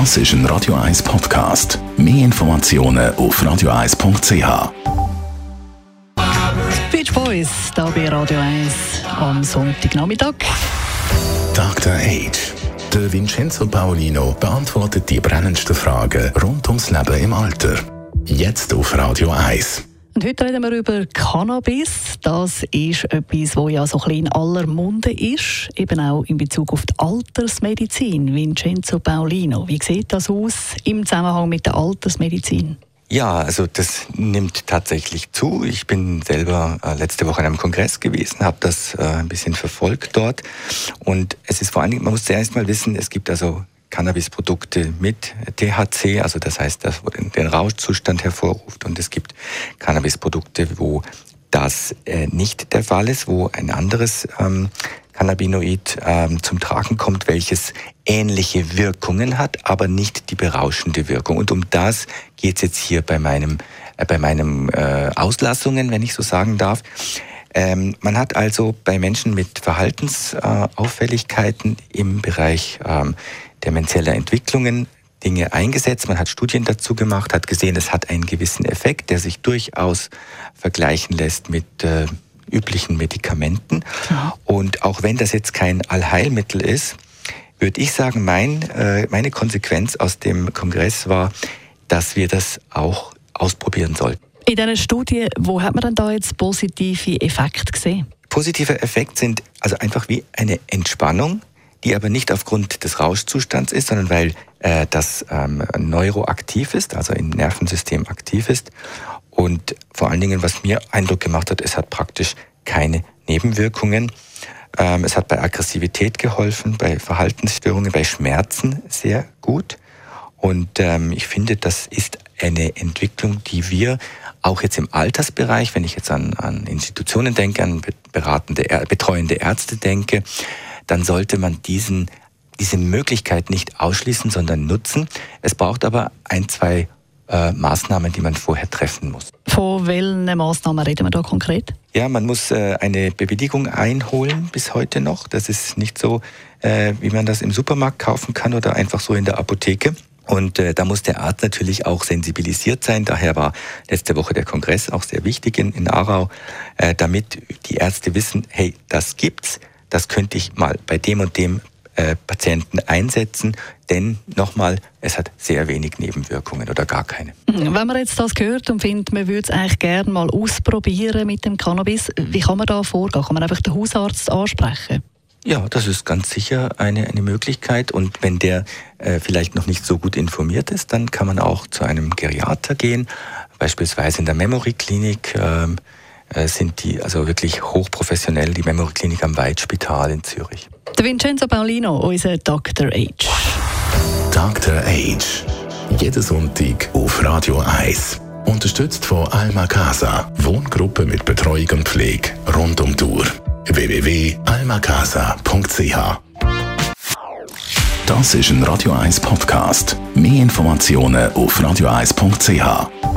Das ist ein Radio 1 Podcast. Mehr Informationen auf radio1.ch. Beach Boys, da bei Radio 1 am Sonntagnachmittag. Dr. Age. Der Vincenzo Paolino beantwortet die brennendsten Fragen rund ums Leben im Alter. Jetzt auf Radio 1. Und heute reden wir über Cannabis. Das ist etwas, das ja so ein in aller Munde ist, eben auch in Bezug auf die Altersmedizin. Vincenzo Paolino, wie sieht das aus im Zusammenhang mit der Altersmedizin? Ja, also das nimmt tatsächlich zu. Ich bin selber äh, letzte Woche in einem Kongress gewesen, habe das äh, ein bisschen verfolgt dort. Und es ist vor allen Dingen, man muss zuerst mal wissen, es gibt also Cannabisprodukte mit THC, also das heißt, das den Rauschzustand hervorruft. Und es gibt Cannabisprodukte, wo das äh, nicht der Fall ist, wo ein anderes ähm, Cannabinoid ähm, zum Tragen kommt, welches ähnliche Wirkungen hat, aber nicht die berauschende Wirkung. Und um das geht es jetzt hier bei meinem, äh, bei meinem äh, Auslassungen, wenn ich so sagen darf. Ähm, man hat also bei Menschen mit Verhaltensauffälligkeiten äh, im Bereich ähm, dementieller Entwicklungen Dinge eingesetzt. Man hat Studien dazu gemacht, hat gesehen, es hat einen gewissen Effekt, der sich durchaus vergleichen lässt mit äh, üblichen Medikamenten. Ja. Und auch wenn das jetzt kein Allheilmittel ist, würde ich sagen, mein, äh, meine Konsequenz aus dem Kongress war, dass wir das auch ausprobieren sollten. In dieser Studie, wo hat man dann da jetzt positive Effekte gesehen? Positive Effekte sind also einfach wie eine Entspannung, die aber nicht aufgrund des Rauschzustands ist, sondern weil äh, das ähm, neuroaktiv ist, also im Nervensystem aktiv ist. Und vor allen Dingen, was mir Eindruck gemacht hat, es hat praktisch keine Nebenwirkungen. Ähm, es hat bei Aggressivität geholfen, bei Verhaltensstörungen, bei Schmerzen sehr gut. Und ähm, ich finde, das ist eine Entwicklung, die wir auch jetzt im Altersbereich, wenn ich jetzt an, an Institutionen denke, an beratende, betreuende Ärzte denke, dann sollte man diesen, diese Möglichkeit nicht ausschließen, sondern nutzen. Es braucht aber ein, zwei äh, Maßnahmen, die man vorher treffen muss. Von welchen Maßnahmen reden wir da konkret? Ja, man muss äh, eine Bewilligung einholen bis heute noch. Das ist nicht so, äh, wie man das im Supermarkt kaufen kann oder einfach so in der Apotheke. Und äh, da muss der Arzt natürlich auch sensibilisiert sein. Daher war letzte Woche der Kongress auch sehr wichtig in, in Aarau, äh, damit die Ärzte wissen, hey, das gibt's, das könnte ich mal bei dem und dem äh, Patienten einsetzen, denn nochmal, es hat sehr wenig Nebenwirkungen oder gar keine. Mhm. Wenn man jetzt das hört und findet, man würde es eigentlich gerne mal ausprobieren mit dem Cannabis, wie kann man da vorgehen? Kann man einfach den Hausarzt ansprechen? Ja, das ist ganz sicher eine, eine Möglichkeit. Und wenn der äh, vielleicht noch nicht so gut informiert ist, dann kann man auch zu einem Geriater gehen, beispielsweise in der Memory Klinik. Ähm, äh, sind die also wirklich hochprofessionell, die Memory Klinik am Weidspital in Zürich. Der Vincenzo Paulino, unser Dr. H. Dr. H. Jeden Sonntag auf Radio 1. Unterstützt von Alma Casa, Wohngruppe mit Betreuung und Pflege rund um die Uhr. www.almacasa.ch Das ist ein Radio 1 Podcast. Mehr Informationen auf radio1.ch.